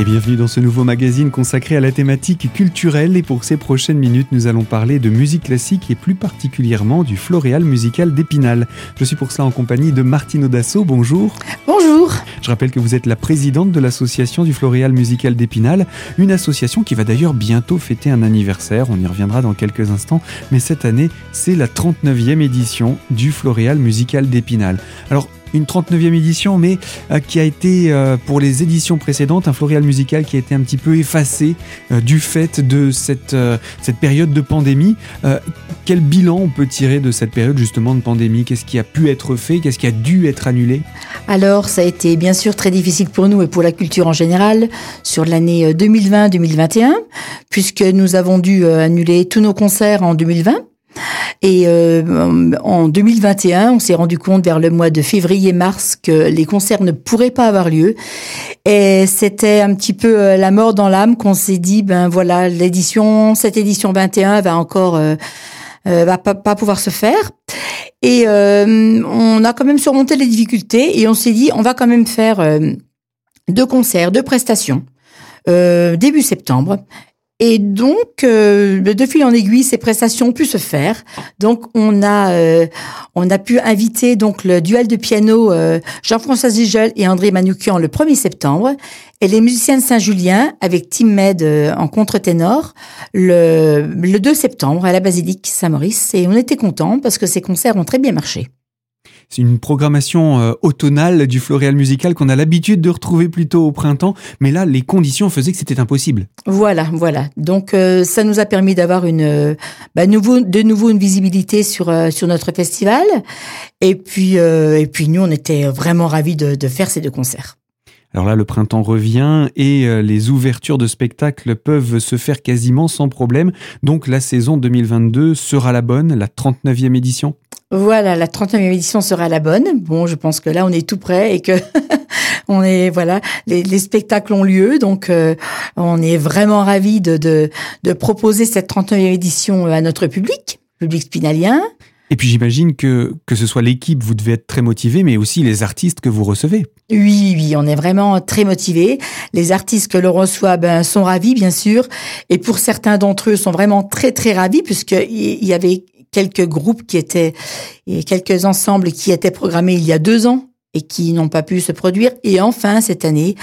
Et bienvenue dans ce nouveau magazine consacré à la thématique culturelle. Et pour ces prochaines minutes, nous allons parler de musique classique et plus particulièrement du Floréal musical d'Épinal. Je suis pour cela en compagnie de Martine Audasso. Bonjour. Bonjour. Je rappelle que vous êtes la présidente de l'association du Floréal musical d'Épinal, une association qui va d'ailleurs bientôt fêter un anniversaire. On y reviendra dans quelques instants. Mais cette année, c'est la 39e édition du Floréal musical d'Épinal. Alors, une 39e édition, mais euh, qui a été, euh, pour les éditions précédentes, un floréal musical qui a été un petit peu effacé euh, du fait de cette, cette période de pandémie. quel bilan on peut tirer de cette période justement de pandémie? Qu'est-ce qui a pu être fait? Qu'est-ce qui a dû être annulé? Alors, ça a été bien sûr très difficile pour nous et pour la culture en général sur l'année 2020-2021, puisque nous avons dû annuler tous nos concerts en 2020 et euh, en 2021, on s'est rendu compte vers le mois de février-mars que les concerts ne pourraient pas avoir lieu. Et c'était un petit peu euh, la mort dans l'âme qu'on s'est dit, ben voilà, l'édition, cette édition 21 va encore, euh, va pas, pas, pouvoir se faire. Et on a quand même surmonté les difficultés et on s'est dit, on va quand même faire deux concerts, deux prestations. début septembre. Et donc, euh, de fil en aiguille, ces prestations ont pu se faire. Donc, on a euh, on a pu inviter donc le duel de piano euh, Jean-François Zigel et André Manoukian le 1er septembre, et les musiciens de Saint-Julien avec Tim Med en contre-ténor le, le 2 septembre à la Basilique Saint-Maurice. Et on était contents parce que ces concerts ont très bien marché. C'est une programmation euh, automnale du Floréal musical qu'on a l'habitude de retrouver plutôt au printemps, mais là, les conditions faisaient que c'était impossible. Voilà, voilà. Donc, euh, ça nous a permis d'avoir une, euh, bah, nouveau, de nouveau une visibilité sur sur notre festival. Et puis, et puis nous, on était vraiment ravis de, de faire ces deux concerts. Alors là, le printemps revient et les ouvertures de spectacles peuvent se faire quasiment sans problème. Donc la saison 2022 sera la bonne, la 39e édition? Voilà, la 39e édition sera la bonne. Bon, je pense que là, on est tout prêt et que on est voilà, les, spectacles ont lieu, donc euh, on est vraiment ravis de, de, de proposer cette 39e édition à notre public, public spinalien. Et puis j'imagine que que ce soit l'équipe, vous devez être très motivé, mais aussi les artistes que vous recevez. Oui, oui, on est vraiment très motivés. Les artistes que l'on reçoit ben, sont ravis, bien sûr, et pour certains d'entre eux sont vraiment très très ravis puisqu'il y avait quelques groupes qui étaient et quelques ensembles qui étaient programmés il y a deux ans et qui n'ont pas pu se produire. Et enfin, cette année,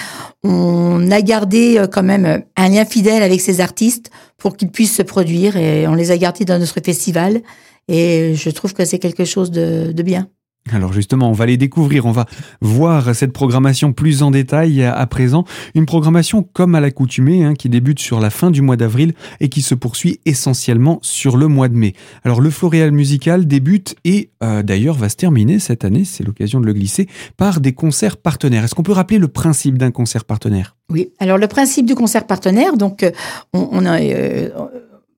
on a gardé euh, quand même un lien fidèle avec ces artistes pour qu'ils puissent se produire et on les a gardés dans notre festival. Et je trouve que c'est quelque chose de, de bien. Alors justement, on va les découvrir, on va voir cette programmation plus en détail à présent. Une programmation comme à l'accoutumée, hein, qui débute sur la fin du mois d'avril et qui se poursuit essentiellement sur le mois de mai. Alors le Floréal musical débute et euh, d'ailleurs va se terminer cette année, c'est l'occasion de le glisser, par des concerts partenaires. Est-ce qu'on peut rappeler le principe d'un concert partenaire? Oui, alors le principe du concert partenaire, donc euh, on, a... Euh,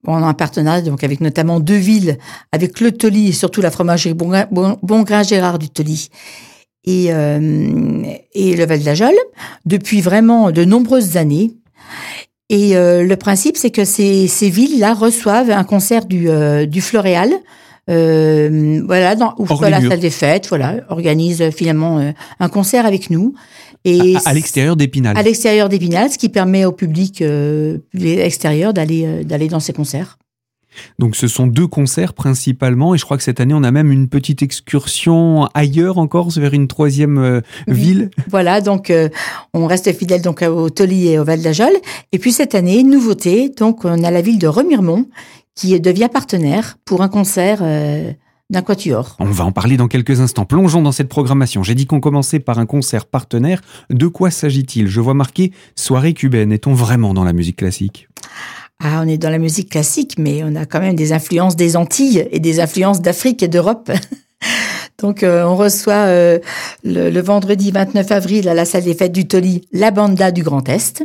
on a un partenariat donc avec notamment deux villes, avec le Toli et surtout la fromagerie Bongrain Gérard du Toli et, euh, et le Val d'Ajol depuis vraiment de nombreuses années. Et euh, le principe, c'est que ces, ces villes-là reçoivent un concert du, euh, du Floréal, euh, voilà, dans, ou la salle des fêtes, voilà, organise finalement un concert avec nous. Et à, l'extérieur d'Épinal. À l'extérieur d'Épinal, ce qui permet au public euh, extérieur d'aller euh, d'aller dans ces concerts. Donc ce sont deux concerts principalement, et je crois que cette année on a même une petite excursion ailleurs encore vers une troisième euh, ville. Voilà, donc euh, on reste fidèle donc au Toli et au Val d'Ajol. Et puis cette année, nouveauté, donc on a la ville de Remiremont qui devient partenaire pour un concert d'un quatuor. On va en parler dans quelques instants. Plongeons dans cette programmation. J'ai dit qu'on commençait par un concert partenaire. De quoi s'agit-il? Je vois marqué soirée cubaine. Est-on vraiment dans la musique classique? Ah, on est dans la musique classique, mais on a quand même des influences des Antilles et des influences d'Afrique et d'Europe. Donc, euh, on reçoit euh, le, le, vendredi 29 avril à la salle des fêtes du Toli la banda du Grand Est.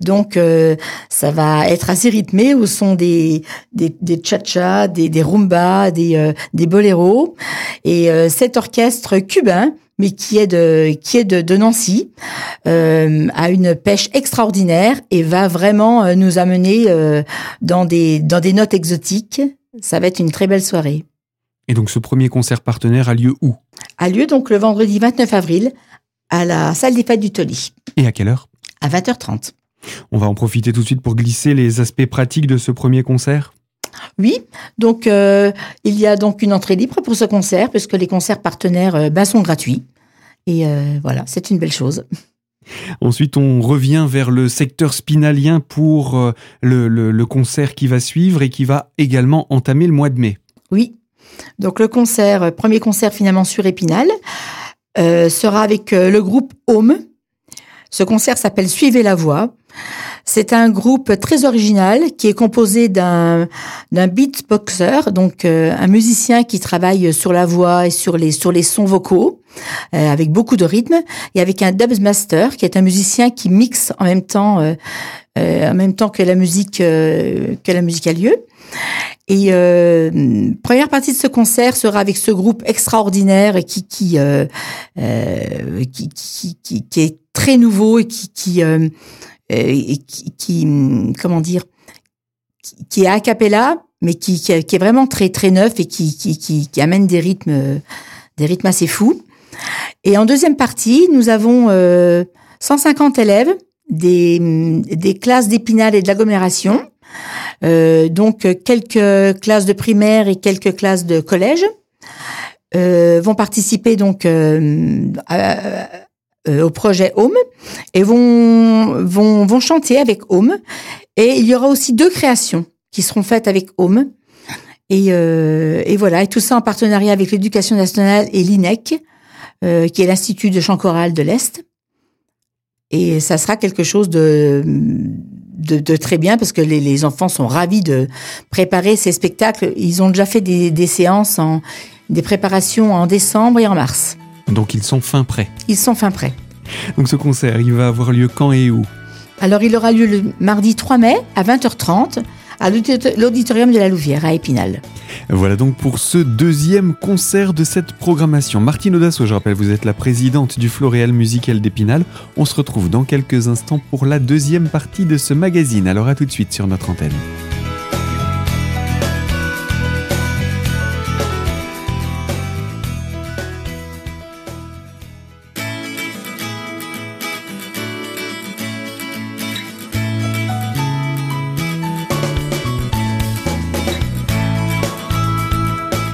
Donc euh, ça va être assez rythmé au son des des, des cha-cha, des, des rumba, des euh, des boléros et euh, cet orchestre cubain mais qui est de qui est de, de Nancy a une pêche extraordinaire et va vraiment nous amener dans des dans des notes exotiques. Ça va être une très belle soirée. Et donc ce premier concert partenaire a lieu où? A lieu donc le vendredi 29 avril à la salle des fêtes du Toli. Et à quelle heure? À 20h30. On va en profiter tout de suite pour glisser les aspects pratiques de ce premier concert. Oui, donc euh, il y a donc une entrée libre pour ce concert, puisque les concerts partenaires euh, ben, sont gratuits. Et euh, voilà, c'est une belle chose. Ensuite, on revient vers le secteur spinalien pour le, le, concert qui va suivre et qui va également entamer le mois de mai. Oui, donc le concert, premier concert finalement sur Épinal, sera avec le groupe Home. Ce concert s'appelle Suivez la voix. C'est un groupe très original qui est composé d'un d'un beatboxer, donc euh, un musicien qui travaille sur la voix et sur les sur les sons vocaux euh, avec beaucoup de rythme, et avec un dubmaster qui est un musicien qui mixe en même temps euh, en même temps que la musique que la musique a lieu. Et première partie de ce concert sera avec ce groupe extraordinaire qui qui, qui, qui, qui, qui est très nouveau et qui, qui euh, qui, comment dire, qui, est a cappella, mais qui, qui, est vraiment très très neuf et qui, qui, qui, amène des rythmes, des rythmes assez fous. Et en deuxième partie, nous avons 150 euh, élèves des, des classes d'Épinal et de l'agglomération, euh, donc quelques classes de primaire et quelques classes de collège. Euh, vont participer donc euh, à, euh, au projet Home et vont, vont, vont chanter avec Home. Et il y aura aussi deux créations qui seront faites avec Home. Et, euh, et voilà, et tout ça en partenariat avec l'éducation nationale et l'INEC, euh, qui est l'Institut de chant choral de l'Est. Et ça sera quelque chose de, de, de très bien parce que les, les, enfants sont ravis de préparer ces spectacles. Ils ont déjà fait des, des séances, en, des préparations en décembre et en mars. Donc ils sont fin prêts. Ils sont fin prêts. Donc ce concert, il va avoir lieu quand et où? Alors il aura lieu le mardi 3 mai à 20h30 à l'auditorium de la Louvière à Épinal. Voilà donc pour ce deuxième concert de cette programmation. Martine Audasso, je rappelle, vous êtes la présidente du Floréal Musical d'Épinal. On se retrouve dans quelques instants pour la deuxième partie de ce magazine. Alors à tout de suite sur notre antenne.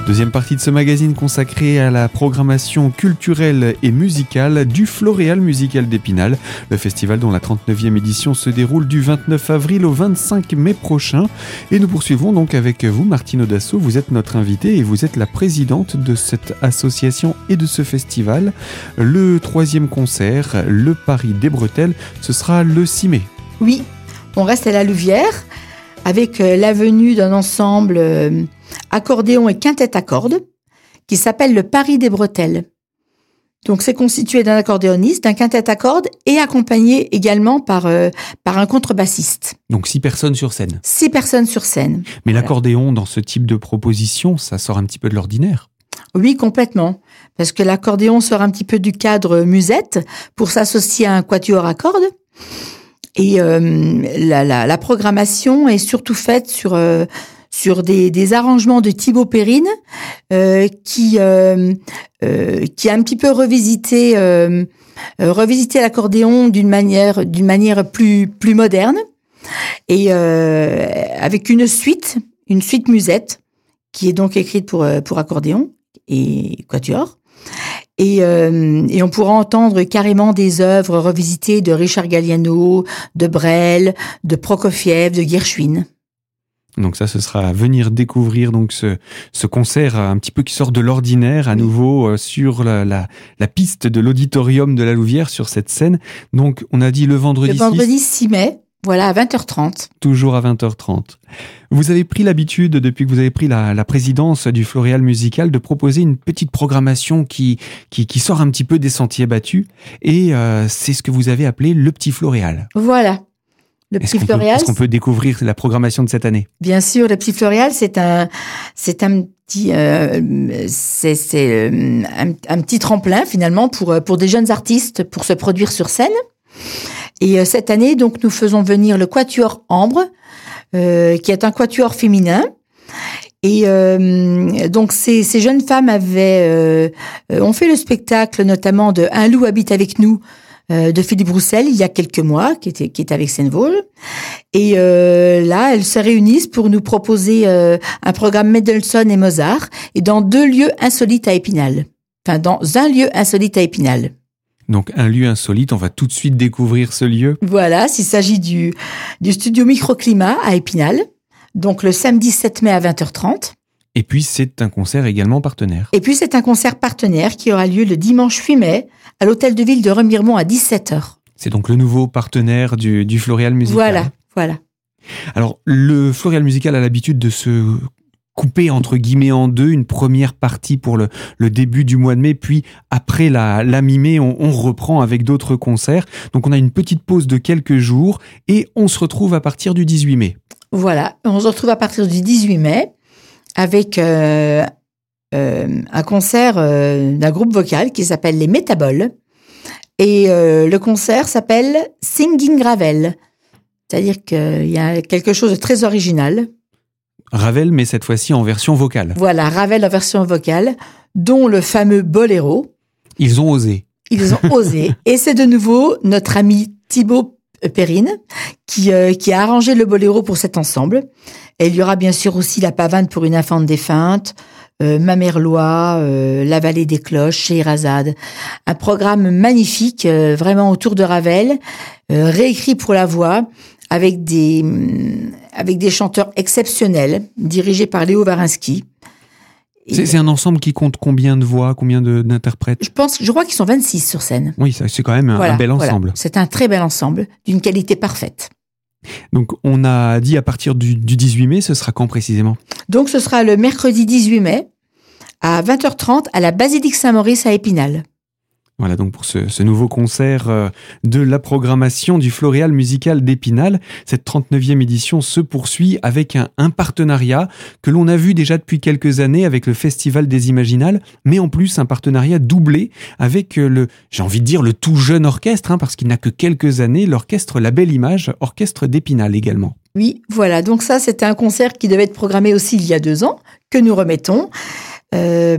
Deuxième partie de ce magazine consacré à la programmation culturelle et musicale du Floréal Musical d'Épinal, le festival dont la 39e édition se déroule du 29 avril au 25 mai prochain. Et nous poursuivons donc avec vous, Martine Audasso. Vous êtes notre invitée et vous êtes la présidente de cette association et de ce festival. Le troisième concert, le Paris des Bretelles, ce sera le 6 mai. Oui, on reste à la Louvière avec euh, la venue d'un ensemble euh, accordéon et quintette à cordes, qui s'appelle le Paris des Bretelles. Donc c'est constitué d'un accordéoniste, d'un quintette à cordes et accompagné également par euh, par un contrebassiste. Donc six personnes sur scène. Six personnes sur scène. Mais l'accordéon dans ce type de proposition, ça sort un petit peu de l'ordinaire. Oui, complètement. Parce que l'accordéon sort un petit peu du cadre musette pour s'associer à un quatuor à cordes. Et euh, la, la, la, programmation est surtout faite sur euh, sur des, des, arrangements de Thibaut Perrine euh, qui euh, euh, qui a un petit peu revisité euh, revisité l'accordéon d'une manière d'une manière plus plus moderne et avec une suite une suite musette qui est donc écrite pour pour accordéon et quatuor et, et, on pourra entendre carrément des œuvres revisitées de Richard Galliano, de Brel, de Prokofiev, de Gershwin. Donc ça, ce sera à venir découvrir donc ce, ce concert un petit peu qui sort de l'ordinaire à nouveau euh, sur la, la, la piste de l'auditorium de la Louvière sur cette scène. Donc on a dit le vendredi. Le vendredi 6, mai. Voilà, à 20h30. Toujours à 20h30. Vous avez pris l'habitude, depuis que vous avez pris la, la, présidence du Floréal Musical, de proposer une petite programmation qui, qui, qui sort un petit peu des sentiers battus. Et euh, c'est ce que vous avez appelé le petit Floréal. Voilà, le Petit Floréal. Est-ce qu'on peut découvrir la programmation de cette année? Bien sûr, le Petit Floréal, c'est un, c'est un petit, euh, c'est, c'est euh, un, petit tremplin finalement pour euh, pour des jeunes artistes pour se produire sur scène. Et cette année, donc, nous faisons venir le Quatuor Ambre, qui est un quatuor féminin. Et donc ces, ces, jeunes femmes avaient ont fait le spectacle notamment de Un loup habite avec nous euh, de Philippe Roussel il y a quelques mois, qui était qui est avec Seine-Vosges. Et euh, là, elles se réunissent pour nous proposer euh, un programme Mendelssohn et Mozart, et dans deux lieux insolites à Épinal. Enfin, dans un lieu insolite à Épinal. Donc un lieu insolite, on va tout de suite découvrir ce lieu. Voilà, s'il s'agit du, du studio Microclimat à Épinal, donc le samedi 7 mai à 20h30. Et puis c'est un concert également partenaire. Et puis c'est un concert partenaire qui aura lieu le dimanche 8 mai à l'hôtel de ville de Remiremont à 17h. C'est donc le nouveau partenaire du, du Floréal Musical. Voilà, voilà. Alors le Floréal Musical a l'habitude de se couper entre guillemets en deux, une première partie pour le, le début du mois de mai, puis après la, la mi-mai, on, on reprend avec d'autres concerts. Donc on a une petite pause de quelques jours et on se retrouve à partir du 18 mai. Voilà, on se retrouve à partir du 18 mai avec euh, euh, un concert euh, d'un groupe vocal qui s'appelle les Métaboles. Et le concert s'appelle Singing Gravel. C'est-à-dire qu'il y a quelque chose de très original. Ravel, mais cette fois-ci en version vocale. Voilà, Ravel en version vocale, dont le fameux boléro. Ils ont osé. Ils ont osé. Et c'est de nouveau notre ami Thibaut Perrine qui, euh, qui a arrangé le boléro pour cet ensemble. Et il y aura bien sûr aussi la pavane pour une infante défunte, euh, Mamerlois, euh, La vallée des cloches, Scheherazade. Un programme magnifique, euh, vraiment autour de Ravel, euh, réécrit pour la voix, avec des, avec des chanteurs exceptionnels, dirigés par Léo Varinsky. C'est un ensemble qui compte combien de voix, combien d'interprètes Je pense, je crois qu'ils sont 26 sur scène. Oui, c'est quand même un, Voilà, un bel voilà. ensemble. C'est un très bel ensemble, d'une qualité parfaite. Donc on a dit à partir du, du 18 mai, ce sera quand précisément? Donc ce sera le mercredi 18 mai à 20h30 à la Basilique Saint-Maurice à Épinal. Voilà donc pour ce, nouveau concert euh, de la programmation du Floréal Musical d'Épinal. Cette 39e édition se poursuit avec un, un partenariat que l'on a vu déjà depuis quelques années avec le Festival des Imaginales, mais en plus un partenariat doublé avec euh, le, j'ai envie de dire, le tout jeune orchestre, hein, parce qu'il n'a que quelques années, l'orchestre La Belle Image, orchestre d'Épinal également. Oui, voilà. Donc ça, c'était un concert qui devait être programmé aussi il y a deux ans, que nous remettons. Euh,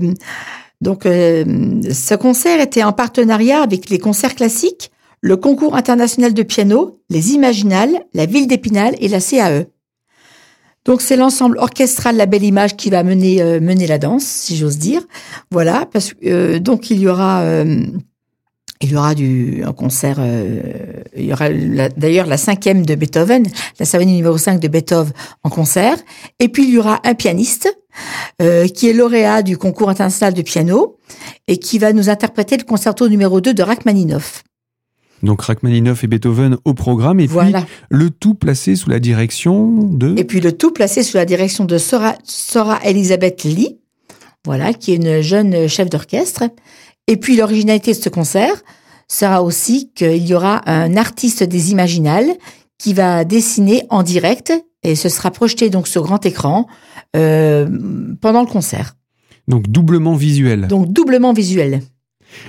donc euh, ce concert était en partenariat avec les concerts classiques, le concours international de piano, les Imaginales, la ville d'Épinal et la CAE. Donc c'est l'ensemble orchestral La Belle Image qui va mener euh, mener la danse, si j'ose dire. Voilà, parce que euh, donc il y aura euh, il y aura du un concert. euh, il y aura d'ailleurs la cinquième de Beethoven, la symphonie numéro 5 de Beethoven en concert. Et puis il y aura un pianiste euh, qui est lauréat du concours international de piano et qui va nous interpréter le concerto numéro 2 de Rachmaninoff. Donc Rachmaninoff et Beethoven au programme, et Voilà. puis le tout placé sous la direction de... Et puis le tout placé sous la direction de Sora, Sora Elisabeth Lee, voilà, qui est une jeune chef d'orchestre. Et puis l'originalité de ce concert sera aussi qu'il y aura un artiste des Imaginales qui va dessiner en direct et ce sera projeté donc sur grand écran euh, pendant le concert. Donc doublement visuel. Donc doublement visuel.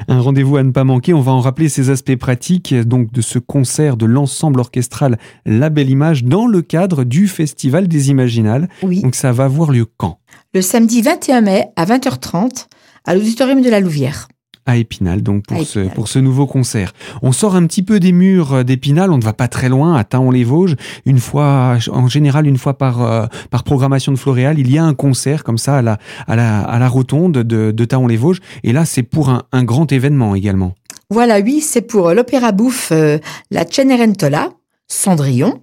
Un rendez-vous à ne pas manquer. On va en rappeler ces aspects pratiques donc de ce concert de l'ensemble orchestral La Belle Image dans le cadre du Festival des Imaginales. Oui. Donc ça va avoir lieu quand? Le samedi 21 mai à 20h30 à l'auditorium de la Louvière. À Épinal, donc pour, ce, pour ce nouveau concert. On sort un petit peu des murs d'Épinal, on ne va pas très loin, à Taon-les-Vosges. Une fois, en général, une fois par, euh, par programmation de Floréal, il y a un concert comme ça à la, à la, à la rotonde de, de Taon-les-Vosges. Et là, c'est pour un, un grand événement également. Voilà, oui, c'est pour l'opéra bouffe euh, La Cenerentola, Cendrillon.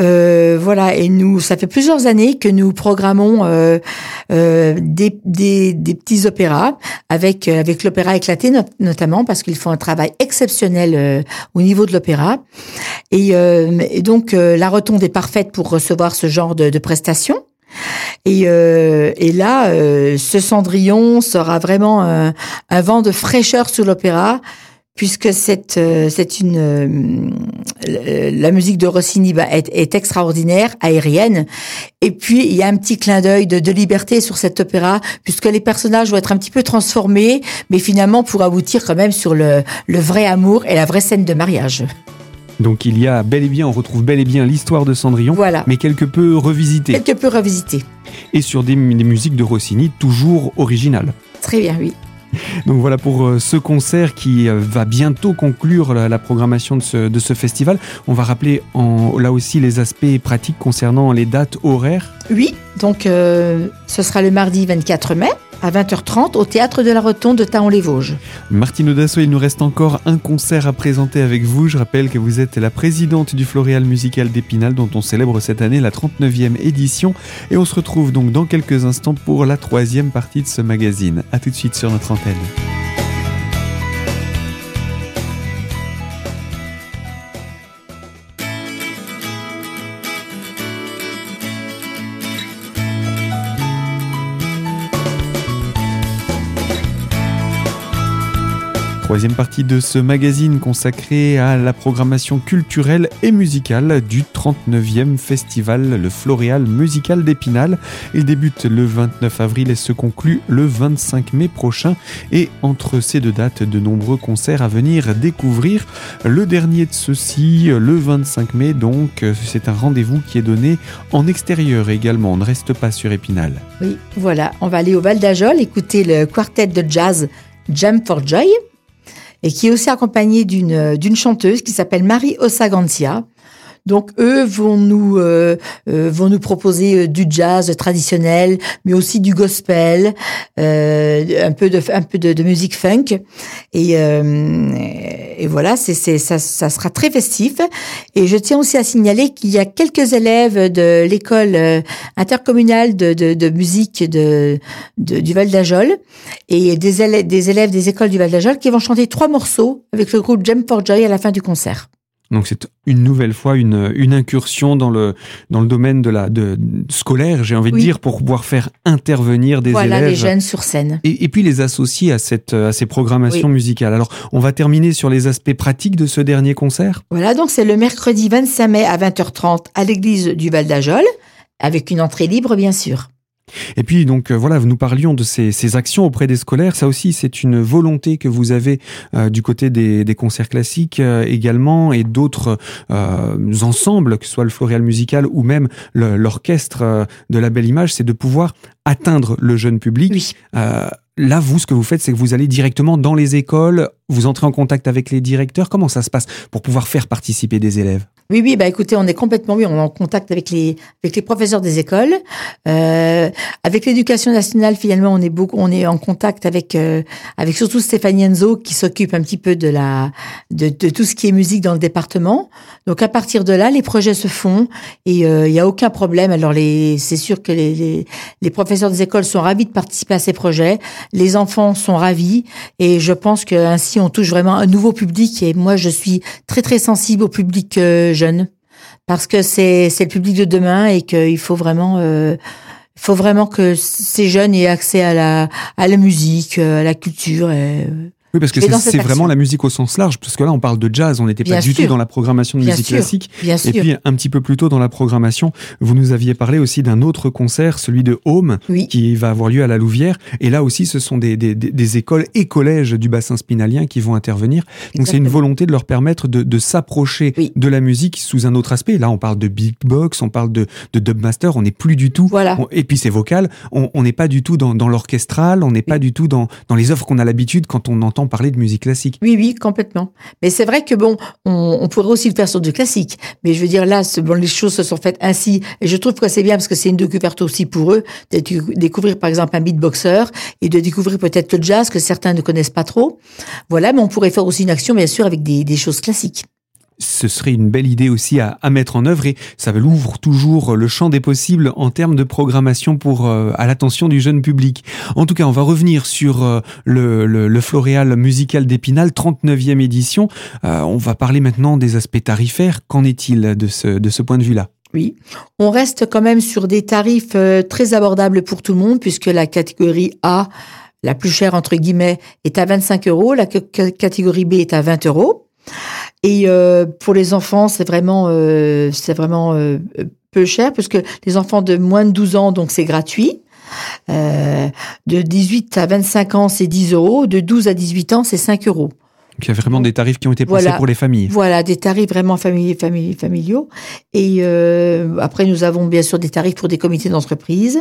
Euh, voilà, et nous, ça fait plusieurs années que nous programmons euh, euh, des, des, des petits opéras avec euh, avec l'opéra éclaté not- notamment parce qu'ils font un travail exceptionnel euh, au niveau de l'opéra et, et donc la rotonde est parfaite pour recevoir ce genre de, de prestations. Et, euh, et là, euh, ce Cendrillon sera vraiment un, un vent de fraîcheur sur l'opéra, puisque c'est euh, c'est une euh, la musique de Rossini bah, est, est extraordinaire, aérienne. Et puis il y a un petit clin d'œil de, de liberté sur cet opéra, puisque les personnages vont être un petit peu transformés, mais finalement pour aboutir quand même sur le, le vrai amour et la vraie scène de mariage. Donc il y a bel et bien, on retrouve bel et bien l'histoire de Cendrillon, Voilà. mais quelque peu revisitée. Quelque peu revisité. Et sur des, des musiques de Rossini toujours originales. Très bien, oui. Donc voilà pour euh, ce concert qui euh, va bientôt conclure la, programmation de ce, festival. On va rappeler là aussi les aspects pratiques concernant les dates horaires. Oui, donc euh, ce sera le mardi 24 mai à 20h30 au théâtre de la Rotonde de Taon-les-Vosges. Martine Audasso, il nous reste encore un concert à présenter avec vous. Je rappelle que vous êtes la présidente du Floréal Musical d'Épinal dont on célèbre cette année la 39e édition et on se retrouve donc dans quelques instants pour la troisième partie de ce magazine. A tout de suite sur notre antenne. Troisième partie de ce magazine consacré à la programmation culturelle et musicale du 39e festival Le Floréal Musical d'Épinal. Il débute le 29 avril et se conclut le 25 mai prochain. Et entre ces deux dates, de nombreux concerts à venir découvrir. Le dernier de ceux-ci, le 25 mai, donc, c'est un rendez-vous qui est donné en extérieur également. On ne reste pas sur Épinal. Oui, voilà. On va aller au Val d'Ajol écouter le quartet de jazz Jam for Joy et qui est aussi accompagnée d'une euh, chanteuse qui s'appelle Marie Osagancia. Donc eux vont nous euh, euh, vont nous proposer euh, du jazz traditionnel, mais aussi du gospel, euh, un peu de un peu de, de musique funk et, et voilà, c'est c'est ça, ça sera très festif. Et je tiens aussi à signaler qu'il y a quelques élèves de l'école intercommunale de, de, de musique de, de, du Val d'Ajol et des élèves des élèves des écoles du Val d'Ajol qui vont chanter trois morceaux avec le groupe Jam for Joy à la fin du concert. Donc c'est une nouvelle fois une, une incursion dans le, dans le domaine de la de, scolaire, j'ai envie de dire, pour pouvoir faire intervenir des voilà, élèves. les jeunes sur scène. Et, et, puis les associer à, cette, à ces programmations oui. musicales. Alors on va terminer sur les aspects pratiques de ce dernier concert? Voilà, donc c'est le mercredi 25 mai à 20h30 à l'église du Val d'Ajol, avec une entrée libre bien sûr. Et puis donc euh, voilà, nous parlions de ces, ces, actions auprès des scolaires. Ça aussi, c'est une volonté que vous avez euh, du côté des, des concerts classiques euh, également et d'autres euh, ensembles, que ce soit le floréal musical ou même l'orchestre de la belle image, c'est de pouvoir atteindre le jeune public. Oui. Là, vous, ce que vous faites, c'est que vous allez directement dans les écoles, vous entrez en contact avec les directeurs. Comment ça se passe pour pouvoir faire participer des élèves? Oui, oui, bah écoutez, on est complètement oui, on est en contact avec les avec les professeurs des écoles, euh, avec l'éducation nationale. Finalement, on est beaucoup, on est en contact avec euh, avec surtout Stéphanie Enzo qui s'occupe un petit peu de la de, de, tout ce qui est musique dans le département. Donc à partir de là, les projets se font et euh, il y a aucun problème. Alors les, c'est sûr que les, les les professeurs des écoles sont ravis de participer à ces projets. Les enfants sont ravis et je pense que ainsi on touche vraiment un nouveau public. Et moi, je suis très très sensible au public parce que c'est le public de demain et qu'il faut vraiment euh, faut vraiment que ces jeunes aient accès à la à la musique, à la culture et oui, parce que c'est vraiment la musique au sens large, parce que là, on parle de jazz, on n'était pas du tout dans la programmation de Bien musique sûr. classique. Bien Et sûr. puis, un petit peu plus tôt dans la programmation, vous nous aviez parlé aussi d'un autre concert, celui de Home, Oui. qui va avoir lieu à la Louvière. Et là aussi, ce sont des, des, écoles et collèges du bassin spinalien qui vont intervenir. Donc, c'est une volonté de leur permettre de, de s'approcher Oui. de la musique sous un autre aspect. Là, on parle de big box, on parle de, de dubmaster, on n'est plus du tout. Voilà. on- et puis, c'est vocal. On on n'est pas du tout dans, dans l'orchestral, on n'est pas du tout dans, dans les œuvres qu'on a l'habitude quand on entend parler de musique classique. Oui, oui, complètement. Mais c'est vrai que bon, on, pourrait aussi le faire sur du classique. Mais je veux dire, là, bon, les choses se sont faites ainsi. Et je trouve que c'est bien parce que c'est une découverte aussi pour eux de décou- découvrir, par exemple, un beatboxer et de découvrir peut-être le jazz que certains ne connaissent pas trop. Voilà, mais on pourrait faire aussi une action, bien sûr, avec des choses classiques. Ce serait une belle idée aussi à, mettre en œuvre et ça ouvre toujours le champ des possibles en termes de programmation pour euh, à l'attention du jeune public. En tout cas, on va revenir sur euh, le, Floréal musical d'Épinal, 39e édition. Euh, on va parler maintenant des aspects tarifaires. Qu'en est-il de ce, de ce point de vue-là? Oui. On reste quand même sur des tarifs très abordables pour tout le monde puisque la catégorie A, la plus chère entre guillemets, est à 25 euros. La ca- ca- catégorie B est à 20 euros. Et euh, pour les enfants, c'est vraiment, euh, c'est vraiment euh, peu cher puisque les enfants de moins de 12 ans, donc c'est gratuit. Euh, de 18 à 25 ans, c'est 10 euros. De 12 à 18 ans, c'est 5 euros. Donc il y a vraiment des tarifs qui ont été pensés Voilà. pour les familles. Voilà, des tarifs vraiment famili- famili- familiaux. Et euh, après, nous avons bien sûr des tarifs pour des comités d'entreprise.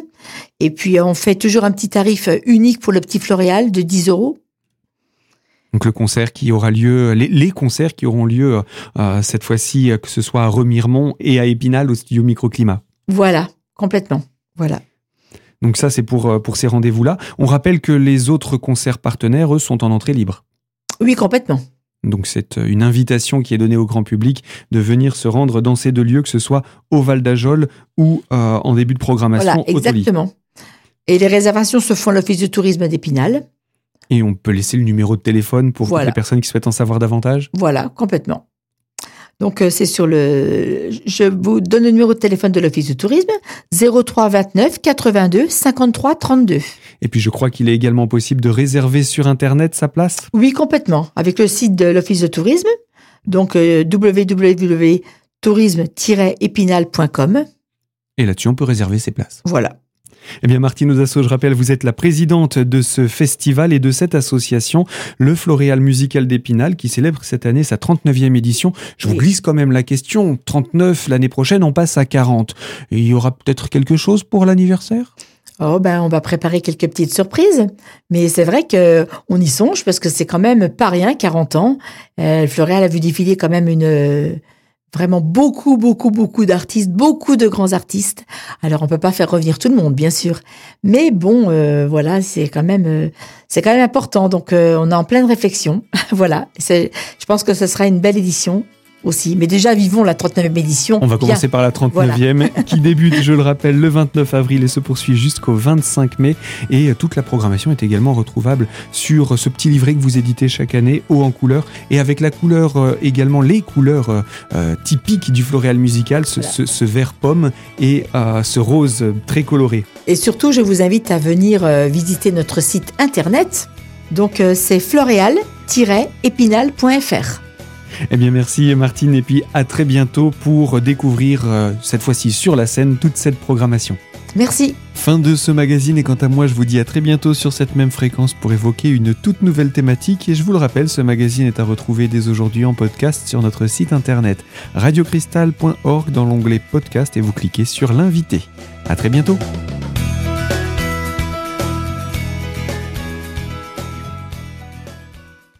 Et puis, on fait toujours un petit tarif unique pour le petit Floréal de 10 euros. Donc le concert qui aura lieu, les, les concerts qui auront lieu euh, cette fois-ci, euh, que ce soit à Remiremont et à Épinal au studio Microclimat. Voilà, complètement. Voilà. Donc ça, c'est pour, euh, pour ces rendez-vous-là. On rappelle que les autres concerts partenaires, eux, sont en entrée libre. Oui, complètement. Donc c'est une invitation qui est donnée au grand public de venir se rendre dans ces deux lieux, que ce soit au Val d'Ajol ou euh, en début de programmation Voilà, au exactement. Et les réservations se font à l'Office de tourisme d'Épinal. Et on peut laisser le numéro de téléphone pour Voilà. les personnes qui souhaitent en savoir davantage. Voilà, complètement. Donc, euh, c'est sur le. Je vous donne le numéro de téléphone de l'Office de tourisme 03 29 82 53 32. Et puis je crois qu'il est également possible de réserver sur Internet sa place. Oui, complètement. Avec le site de l'Office de tourisme, donc euh, www.tourisme-épinal.com. Et là-dessus, on peut réserver ses places. Voilà. Eh bien, Martine Odasso, je rappelle, vous êtes la présidente de ce festival et de cette association, le Floréal Musical d'Épinal, qui célèbre cette année sa 39e édition. Je vous glisse quand même la question. 39, l'année prochaine, on passe à 40. Et il y aura peut-être quelque chose pour l'anniversaire? Oh ben, on va préparer quelques petites surprises, mais c'est vrai que on y songe parce que c'est quand même pas rien, 40 ans. Euh, le Floréal a vu défiler quand même une euh, vraiment beaucoup, beaucoup, beaucoup d'artistes, beaucoup de grands artistes. Alors on peut pas faire revenir tout le monde, bien sûr, mais bon, euh, voilà, c'est quand même euh, c'est quand même important. Donc euh, on est en pleine réflexion. voilà, je pense que ce sera une belle édition aussi. Mais déjà vivons la 39e édition. On va Bien. commencer par la 39e, qui débute, je le rappelle, le 29 avril et se poursuit jusqu'au 25 mai. Et toute la programmation est également retrouvable sur ce petit livret que vous éditez chaque année, haut en couleur, et avec la couleur euh, également, les couleurs euh, euh, typiques du floréal musical, ce, Voilà. ce- ce vert pomme et euh, ce rose très coloré. Et surtout, je vous invite à venir visiter notre site internet. Donc, c'est floréal-épinal.fr. Eh bien, merci Martine, et puis à très bientôt pour découvrir, euh, cette fois-ci sur la scène, toute cette programmation. Merci. Fin de ce magazine et quant à moi je vous dis à très bientôt sur cette même fréquence pour évoquer une toute nouvelle thématique et je vous le rappelle ce magazine est à retrouver dès aujourd'hui en podcast sur notre site internet radiocristal.org dans l'onglet podcast et vous cliquez sur l'invité. À très bientôt.